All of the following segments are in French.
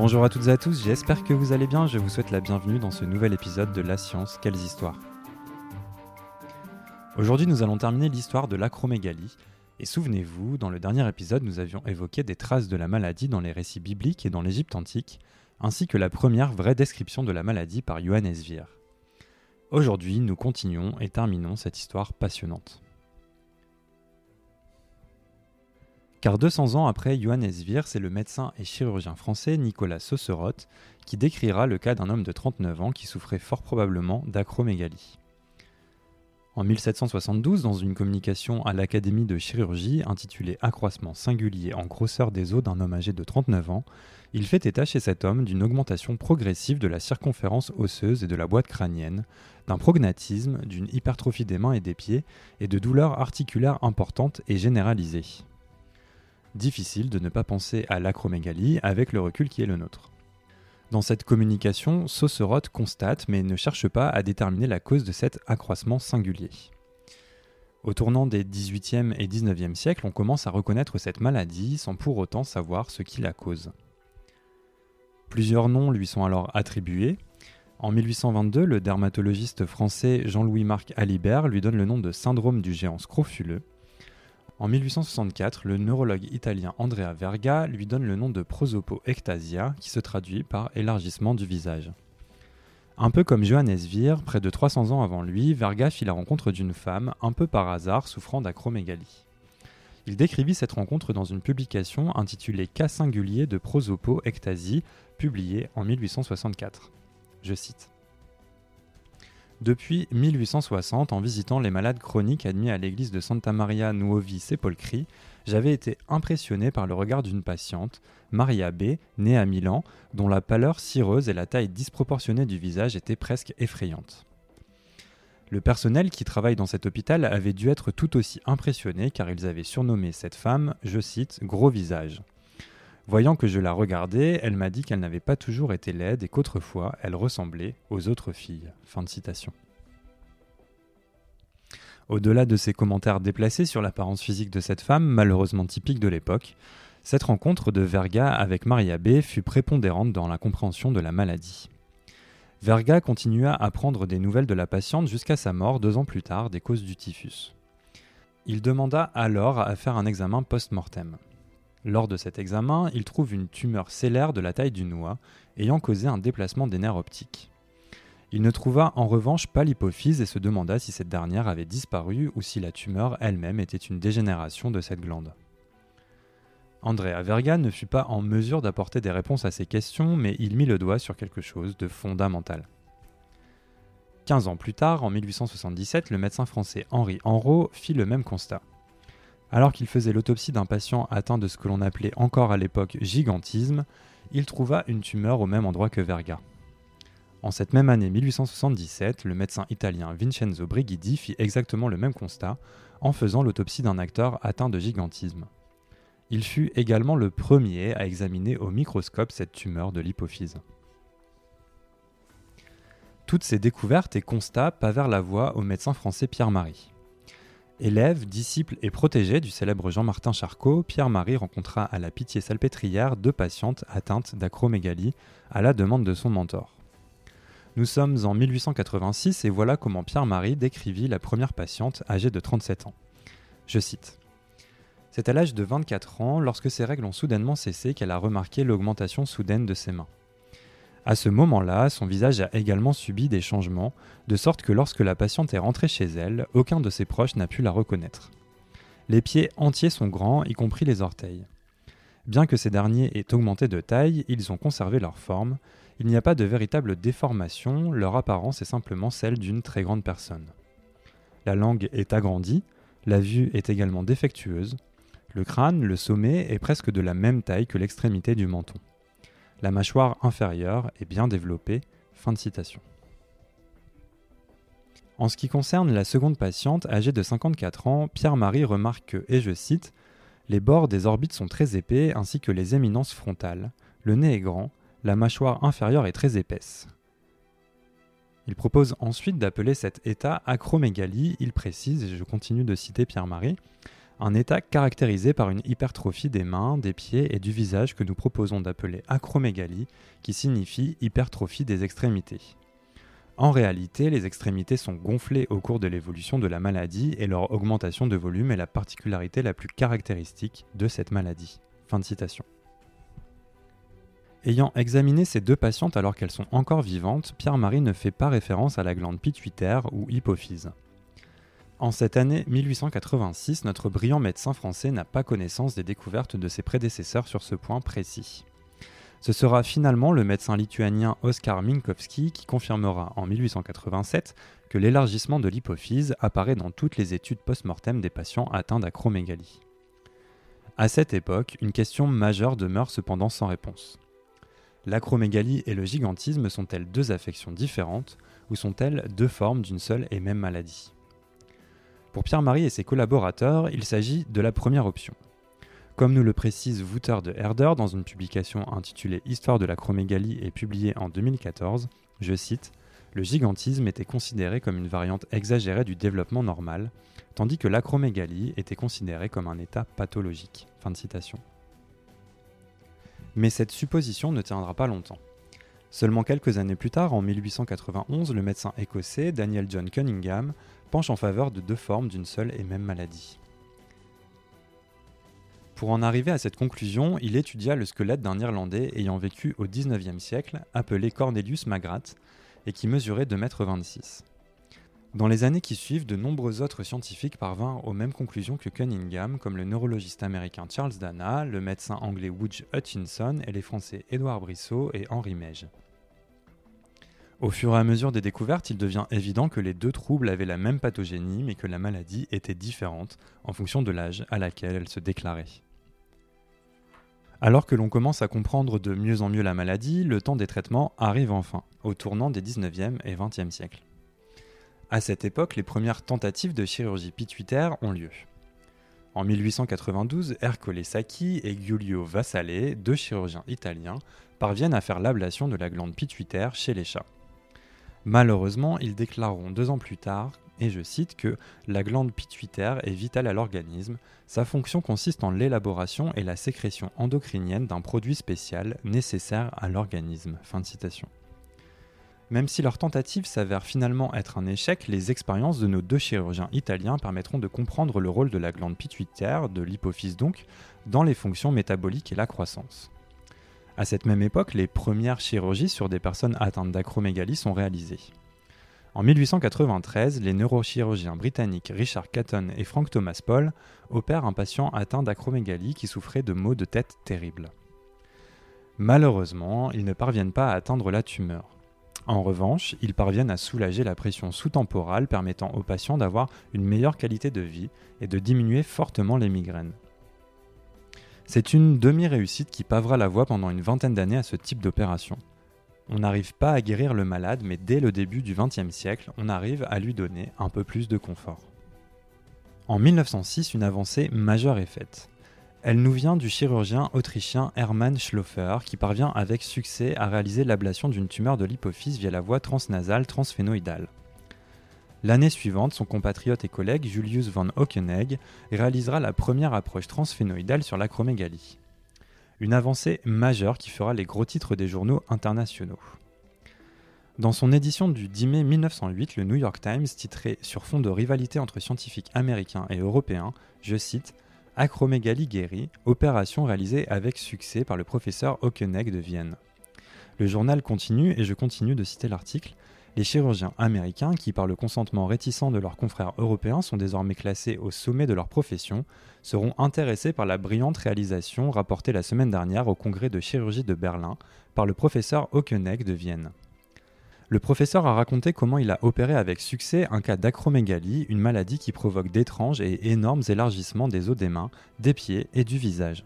Bonjour à toutes et à tous, j'espère que vous allez bien. Je vous souhaite la bienvenue dans ce nouvel épisode de La Science, quelles histoires Aujourd'hui, nous allons terminer l'histoire de l'acromégalie. Et souvenez-vous, dans le dernier épisode, nous avions évoqué des traces de la maladie dans les récits bibliques et dans l'Égypte antique, ainsi que la première vraie description de la maladie par Johannes Vir. Aujourd'hui, nous continuons et terminons cette histoire passionnante. Car 200 ans après Johannes Vir, c'est le médecin et chirurgien français Nicolas Saucerotte qui décrira le cas d'un homme de 39 ans qui souffrait fort probablement d'acromégalie. En 1772, dans une communication à l'Académie de chirurgie intitulée Accroissement singulier en grosseur des os d'un homme âgé de 39 ans, il fait état chez cet homme d'une augmentation progressive de la circonférence osseuse et de la boîte crânienne, d'un prognatisme, d'une hypertrophie des mains et des pieds et de douleurs articulaires importantes et généralisées. Difficile de ne pas penser à l'acromégalie avec le recul qui est le nôtre. Dans cette communication, Saucerotte constate mais ne cherche pas à déterminer la cause de cet accroissement singulier. Au tournant des 18e et 19e siècles, on commence à reconnaître cette maladie sans pour autant savoir ce qui la cause. Plusieurs noms lui sont alors attribués. En 1822, le dermatologiste français Jean-Louis-Marc Alibert lui donne le nom de syndrome du géant scrofuleux. En 1864, le neurologue italien Andrea Verga lui donne le nom de prosopoectasia, qui se traduit par élargissement du visage. Un peu comme Johannes Vir, près de 300 ans avant lui, Verga fit la rencontre d'une femme, un peu par hasard, souffrant d'acromégalie. Il décrivit cette rencontre dans une publication intitulée Cas singulier de prosopoectasie, publiée en 1864. Je cite. Depuis 1860, en visitant les malades chroniques admis à l'église de Santa Maria Nuovi Sepolcri, j'avais été impressionné par le regard d'une patiente, Maria B, née à Milan, dont la pâleur cireuse et la taille disproportionnée du visage étaient presque effrayantes. Le personnel qui travaille dans cet hôpital avait dû être tout aussi impressionné car ils avaient surnommé cette femme, je cite, gros visage. Voyant que je la regardais, elle m'a dit qu'elle n'avait pas toujours été laide et qu'autrefois elle ressemblait aux autres filles. Fin de citation. Au-delà de ces commentaires déplacés sur l'apparence physique de cette femme, malheureusement typique de l'époque, cette rencontre de Verga avec Maria B fut prépondérante dans la compréhension de la maladie. Verga continua à prendre des nouvelles de la patiente jusqu'à sa mort deux ans plus tard des causes du typhus. Il demanda alors à faire un examen post-mortem. Lors de cet examen, il trouve une tumeur céllaire de la taille du noix, ayant causé un déplacement des nerfs optiques. Il ne trouva en revanche pas l'hypophyse et se demanda si cette dernière avait disparu ou si la tumeur elle-même était une dégénération de cette glande. Andrea Verga ne fut pas en mesure d'apporter des réponses à ces questions, mais il mit le doigt sur quelque chose de fondamental. Quinze ans plus tard, en 1877, le médecin français Henri Enrault fit le même constat. Alors qu'il faisait l'autopsie d'un patient atteint de ce que l'on appelait encore à l'époque gigantisme, il trouva une tumeur au même endroit que Verga. En cette même année 1877, le médecin italien Vincenzo Brigidi fit exactement le même constat en faisant l'autopsie d'un acteur atteint de gigantisme. Il fut également le premier à examiner au microscope cette tumeur de l'hypophyse. Toutes ces découvertes et constats pavèrent la voie au médecin français Pierre Marie. Élève, disciple et protégé du célèbre Jean-Martin Charcot, Pierre-Marie rencontra à la Pitié-Salpêtrière deux patientes atteintes d'acromégalie à la demande de son mentor. Nous sommes en 1886 et voilà comment Pierre-Marie décrivit la première patiente âgée de 37 ans. Je cite. C'est à l'âge de 24 ans, lorsque ses règles ont soudainement cessé, qu'elle a remarqué l'augmentation soudaine de ses mains. À ce moment-là, son visage a également subi des changements, de sorte que lorsque la patiente est rentrée chez elle, aucun de ses proches n'a pu la reconnaître. Les pieds entiers sont grands, y compris les orteils. Bien que ces derniers aient augmenté de taille, ils ont conservé leur forme. Il n'y a pas de véritable déformation, leur apparence est simplement celle d'une très grande personne. La langue est agrandie, la vue est également défectueuse, le crâne, le sommet, est presque de la même taille que l'extrémité du menton. La mâchoire inférieure est bien développée. En ce qui concerne la seconde patiente, âgée de 54 ans, Pierre-Marie remarque que, et je cite, les bords des orbites sont très épais ainsi que les éminences frontales, le nez est grand, la mâchoire inférieure est très épaisse. Il propose ensuite d'appeler cet état acromégalie, il précise, et je continue de citer Pierre-Marie, un état caractérisé par une hypertrophie des mains, des pieds et du visage que nous proposons d'appeler acromégalie, qui signifie hypertrophie des extrémités. En réalité, les extrémités sont gonflées au cours de l'évolution de la maladie et leur augmentation de volume est la particularité la plus caractéristique de cette maladie. Ayant examiné ces deux patientes alors qu'elles sont encore vivantes, Pierre-Marie ne fait pas référence à la glande pituitaire ou hypophyse. En cette année 1886, notre brillant médecin français n'a pas connaissance des découvertes de ses prédécesseurs sur ce point précis. Ce sera finalement le médecin lituanien Oskar Minkowski qui confirmera en 1887 que l'élargissement de l'hypophyse apparaît dans toutes les études post-mortem des patients atteints d'acromégalie. À cette époque, une question majeure demeure cependant sans réponse. L'acromégalie et le gigantisme sont-elles deux affections différentes ou sont-elles deux formes d'une seule et même maladie? Pour Pierre-Marie et ses collaborateurs, il s'agit de la première option. Comme nous le précise Wouter de Herder dans une publication intitulée Histoire de l'acromégalie et publiée en 2014, je cite Le gigantisme était considéré comme une variante exagérée du développement normal, tandis que l'acromégalie était considérée comme un état pathologique. Mais cette supposition ne tiendra pas longtemps. Seulement quelques années plus tard, en 1891, le médecin écossais Daniel John Cunningham penche en faveur de deux formes d'une seule et même maladie. Pour en arriver à cette conclusion, il étudia le squelette d'un Irlandais ayant vécu au XIXe siècle, appelé Cornelius Magrath, et qui mesurait 2,26 m. Dans les années qui suivent, de nombreux autres scientifiques parvinrent aux mêmes conclusions que Cunningham, comme le neurologiste américain Charles Dana, le médecin anglais Woodge Hutchinson et les français Édouard Brissot et Henri Meige. Au fur et à mesure des découvertes, il devient évident que les deux troubles avaient la même pathogénie, mais que la maladie était différente en fonction de l'âge à laquelle elle se déclarait. Alors que l'on commence à comprendre de mieux en mieux la maladie, le temps des traitements arrive enfin, au tournant des 19e et 20e siècles. À cette époque, les premières tentatives de chirurgie pituitaire ont lieu. En 1892, Ercole Sacchi et Giulio Vassale, deux chirurgiens italiens, parviennent à faire l'ablation de la glande pituitaire chez les chats. Malheureusement, ils déclareront deux ans plus tard, et je cite, que la glande pituitaire est vitale à l'organisme, sa fonction consiste en l'élaboration et la sécrétion endocrinienne d'un produit spécial nécessaire à l'organisme. Même si leur tentative s'avère finalement être un échec, les expériences de nos deux chirurgiens italiens permettront de comprendre le rôle de la glande pituitaire, de l'hypophyse donc, dans les fonctions métaboliques et la croissance. À cette même époque, les premières chirurgies sur des personnes atteintes d'acromégalie sont réalisées. En 1893, les neurochirurgiens britanniques Richard Catton et Frank Thomas Paul opèrent un patient atteint d'acromégalie qui souffrait de maux de tête terribles. Malheureusement, ils ne parviennent pas à atteindre la tumeur. En revanche, ils parviennent à soulager la pression sous-temporale permettant aux patients d'avoir une meilleure qualité de vie et de diminuer fortement les migraines. C'est une demi-réussite qui pavera la voie pendant une vingtaine d'années à ce type d'opération. On n'arrive pas à guérir le malade, mais dès le début du XXe siècle, on arrive à lui donner un peu plus de confort. En 1906, une avancée majeure est faite. Elle nous vient du chirurgien autrichien Hermann Schloffer qui parvient avec succès à réaliser l'ablation d'une tumeur de l'hypophyse via la voie transnasale transphénoïdale. L'année suivante, son compatriote et collègue Julius von Hockenegg réalisera la première approche transphénoïdale sur l'acromégalie. Une avancée majeure qui fera les gros titres des journaux internationaux. Dans son édition du 10 mai 1908, le New York Times titrait sur fond de rivalité entre scientifiques américains et européens, je cite Acromégalie guérie, opération réalisée avec succès par le professeur Hockenegg de Vienne. Le journal continue et je continue de citer l'article les chirurgiens américains, qui par le consentement réticent de leurs confrères européens sont désormais classés au sommet de leur profession, seront intéressés par la brillante réalisation rapportée la semaine dernière au congrès de chirurgie de Berlin par le professeur Hockenegg de Vienne. Le professeur a raconté comment il a opéré avec succès un cas d'acromégalie, une maladie qui provoque d'étranges et énormes élargissements des os des mains, des pieds et du visage.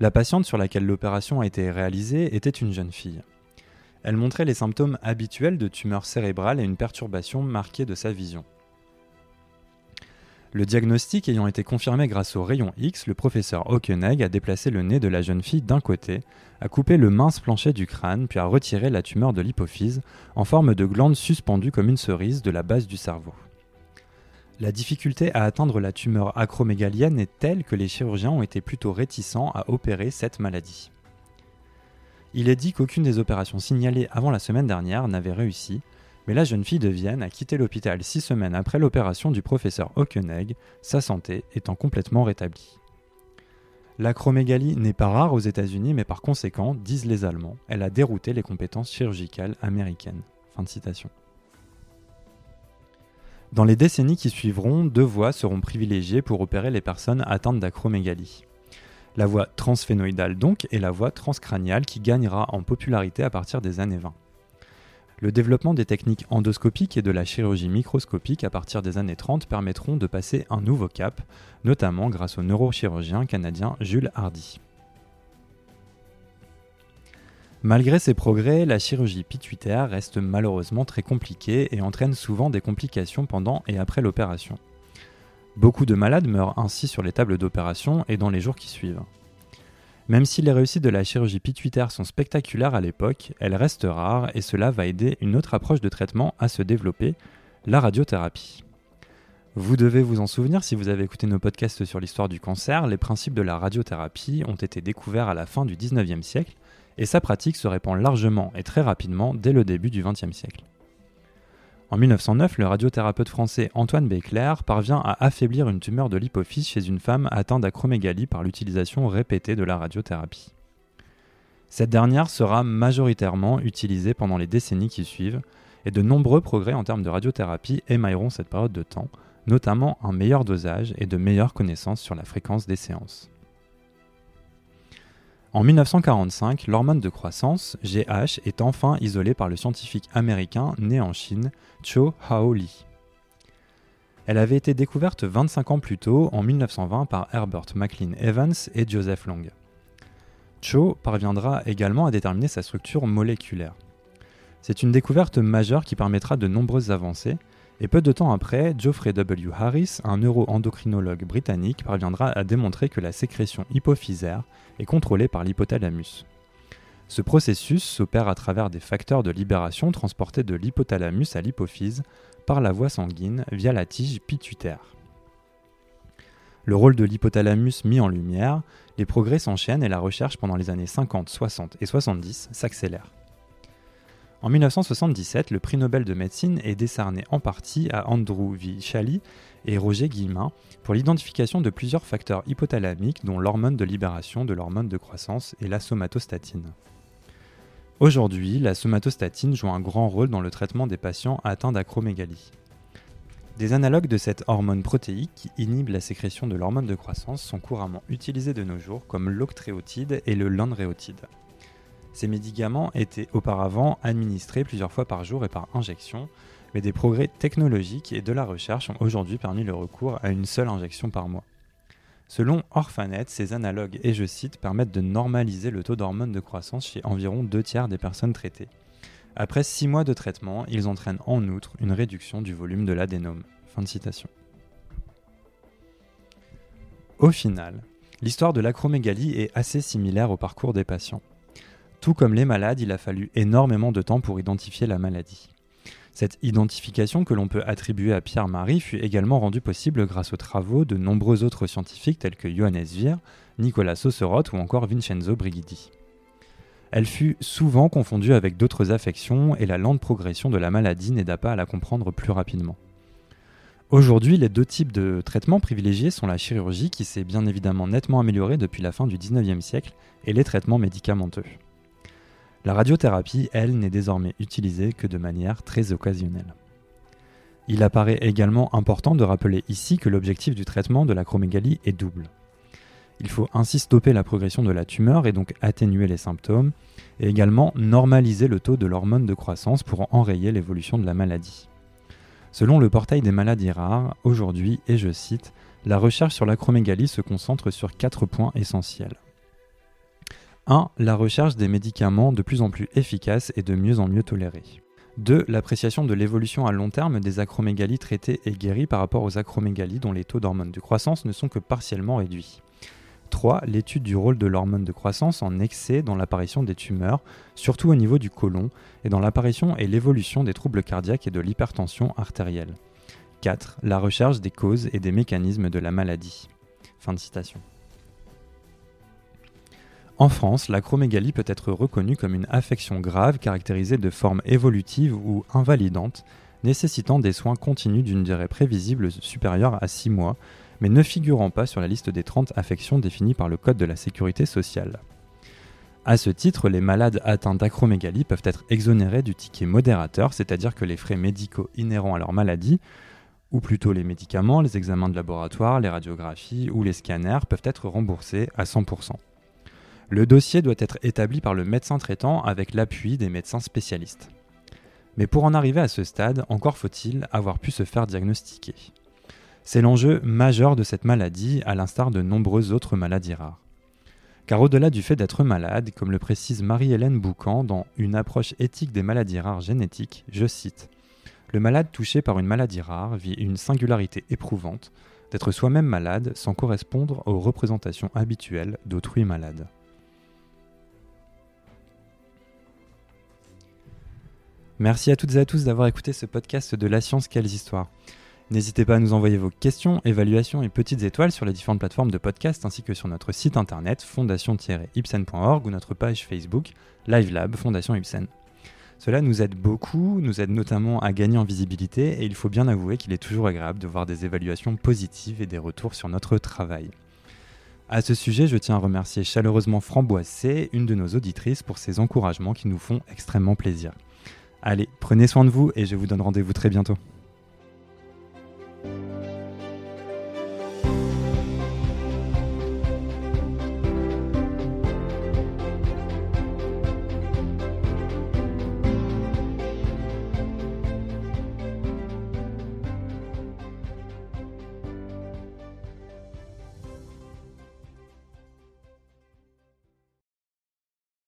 La patiente sur laquelle l'opération a été réalisée était une jeune fille. Elle montrait les symptômes habituels de tumeur cérébrale et une perturbation marquée de sa vision. Le diagnostic ayant été confirmé grâce au rayon X, le professeur Hockenegg a déplacé le nez de la jeune fille d'un côté, a coupé le mince plancher du crâne, puis a retiré la tumeur de l'hypophyse, en forme de glande suspendue comme une cerise de la base du cerveau. La difficulté à atteindre la tumeur acromégalienne est telle que les chirurgiens ont été plutôt réticents à opérer cette maladie. Il est dit qu'aucune des opérations signalées avant la semaine dernière n'avait réussi, mais la jeune fille de Vienne a quitté l'hôpital six semaines après l'opération du professeur Hockenegg, sa santé étant complètement rétablie. L'acromégalie n'est pas rare aux États-Unis, mais par conséquent, disent les Allemands, elle a dérouté les compétences chirurgicales américaines. Dans les décennies qui suivront, deux voies seront privilégiées pour opérer les personnes atteintes d'acromégalie. La voie transphénoïdale donc et la voie transcraniale qui gagnera en popularité à partir des années 20. Le développement des techniques endoscopiques et de la chirurgie microscopique à partir des années 30 permettront de passer un nouveau cap, notamment grâce au neurochirurgien canadien Jules Hardy. Malgré ces progrès, la chirurgie pituitaire reste malheureusement très compliquée et entraîne souvent des complications pendant et après l'opération. Beaucoup de malades meurent ainsi sur les tables d'opération et dans les jours qui suivent. Même si les réussites de la chirurgie pituitaire sont spectaculaires à l'époque, elles restent rares et cela va aider une autre approche de traitement à se développer, la radiothérapie. Vous devez vous en souvenir si vous avez écouté nos podcasts sur l'histoire du cancer, les principes de la radiothérapie ont été découverts à la fin du 19e siècle et sa pratique se répand largement et très rapidement dès le début du 20e siècle. En 1909, le radiothérapeute français Antoine Béclair parvient à affaiblir une tumeur de l'hypophyse chez une femme atteinte d'acromégalie par l'utilisation répétée de la radiothérapie. Cette dernière sera majoritairement utilisée pendant les décennies qui suivent, et de nombreux progrès en termes de radiothérapie émailleront cette période de temps, notamment un meilleur dosage et de meilleures connaissances sur la fréquence des séances. En 1945, l'hormone de croissance, GH, est enfin isolée par le scientifique américain né en Chine, Cho Hao Li. Elle avait été découverte 25 ans plus tôt, en 1920, par Herbert McLean Evans et Joseph Long. Cho parviendra également à déterminer sa structure moléculaire. C'est une découverte majeure qui permettra de nombreuses avancées, et peu de temps après, Geoffrey W. Harris, un neuroendocrinologue britannique, parviendra à démontrer que la sécrétion hypophysaire est contrôlée par l'hypothalamus. Ce processus s'opère à travers des facteurs de libération transportés de l'hypothalamus à l'hypophyse par la voie sanguine via la tige pituitaire. Le rôle de l'hypothalamus mis en lumière, les progrès s'enchaînent et la recherche pendant les années 50, 60 et 70 s'accélère. En 1977, le prix Nobel de médecine est décerné en partie à Andrew V. Et Roger Guillemin pour l'identification de plusieurs facteurs hypothalamiques dont l'hormone de libération de l'hormone de croissance et la somatostatine. Aujourd'hui, la somatostatine joue un grand rôle dans le traitement des patients atteints d'acromégalie. Des analogues de cette hormone protéique qui inhibe la sécrétion de l'hormone de croissance sont couramment utilisés de nos jours comme l'octréotide et le lanréotide. Ces médicaments étaient auparavant administrés plusieurs fois par jour et par injection, mais des progrès technologiques et de la recherche ont aujourd'hui permis le recours à une seule injection par mois. Selon Orphanet, ces analogues, et je cite, permettent de normaliser le taux d'hormones de croissance chez environ deux tiers des personnes traitées. Après six mois de traitement, ils entraînent en outre une réduction du volume de l'adénome. Au final, l'histoire de l'acromégalie est assez similaire au parcours des patients. Tout comme les malades, il a fallu énormément de temps pour identifier la maladie. Cette identification que l'on peut attribuer à Pierre-Marie fut également rendue possible grâce aux travaux de nombreux autres scientifiques tels que Johannes Wier, Nicolas Saucerotte ou encore Vincenzo Brigidi. Elle fut souvent confondue avec d'autres affections et la lente progression de la maladie n'aida pas à la comprendre plus rapidement. Aujourd'hui, les deux types de traitements privilégiés sont la chirurgie qui s'est bien évidemment nettement améliorée depuis la fin du 19e siècle et les traitements médicamenteux. La radiothérapie, elle, n'est désormais utilisée que de manière très occasionnelle. Il apparaît également important de rappeler ici que l'objectif du traitement de l'acromégalie est double. Il faut ainsi stopper la progression de la tumeur et donc atténuer les symptômes, et également normaliser le taux de l'hormone de croissance pour enrayer l'évolution de la maladie. Selon le portail des maladies rares, aujourd'hui, et je cite, la recherche sur l'acromégalie se concentre sur quatre points essentiels. 1. La recherche des médicaments de plus en plus efficaces et de mieux en mieux tolérés. 2. L'appréciation de l'évolution à long terme des acromégalies traitées et guéries par rapport aux acromégalies dont les taux d'hormones de croissance ne sont que partiellement réduits. 3. L'étude du rôle de l'hormone de croissance en excès dans l'apparition des tumeurs, surtout au niveau du côlon, et dans l'apparition et l'évolution des troubles cardiaques et de l'hypertension artérielle. 4. La recherche des causes et des mécanismes de la maladie. Fin de citation. En France, l'acromégalie peut être reconnue comme une affection grave caractérisée de formes évolutives ou invalidantes, nécessitant des soins continus d'une durée prévisible supérieure à 6 mois, mais ne figurant pas sur la liste des 30 affections définies par le Code de la sécurité sociale. À ce titre, les malades atteints d'acromégalie peuvent être exonérés du ticket modérateur, c'est-à-dire que les frais médicaux inhérents à leur maladie, ou plutôt les médicaments, les examens de laboratoire, les radiographies ou les scanners, peuvent être remboursés à 100%. Le dossier doit être établi par le médecin traitant avec l'appui des médecins spécialistes. Mais pour en arriver à ce stade, encore faut-il avoir pu se faire diagnostiquer. C'est l'enjeu majeur de cette maladie, à l'instar de nombreuses autres maladies rares. Car au-delà du fait d'être malade, comme le précise Marie-Hélène Boucan dans Une approche éthique des maladies rares génétiques, je cite Le malade touché par une maladie rare vit une singularité éprouvante d'être soi-même malade sans correspondre aux représentations habituelles d'autrui malade. Merci à toutes et à tous d'avoir écouté ce podcast de La Science Quelles Histoires. N'hésitez pas à nous envoyer vos questions, évaluations et petites étoiles sur les différentes plateformes de podcast ainsi que sur notre site internet fondation-ipsen.org ou notre page Facebook LiveLab Fondation Ipsen. Cela nous aide beaucoup, nous aide notamment à gagner en visibilité et il faut bien avouer qu'il est toujours agréable de voir des évaluations positives et des retours sur notre travail. À ce sujet, je tiens à remercier chaleureusement Framboise C, une de nos auditrices, pour ses encouragements qui nous font extrêmement plaisir. Allez, prenez soin de vous et je vous donne rendez-vous très bientôt.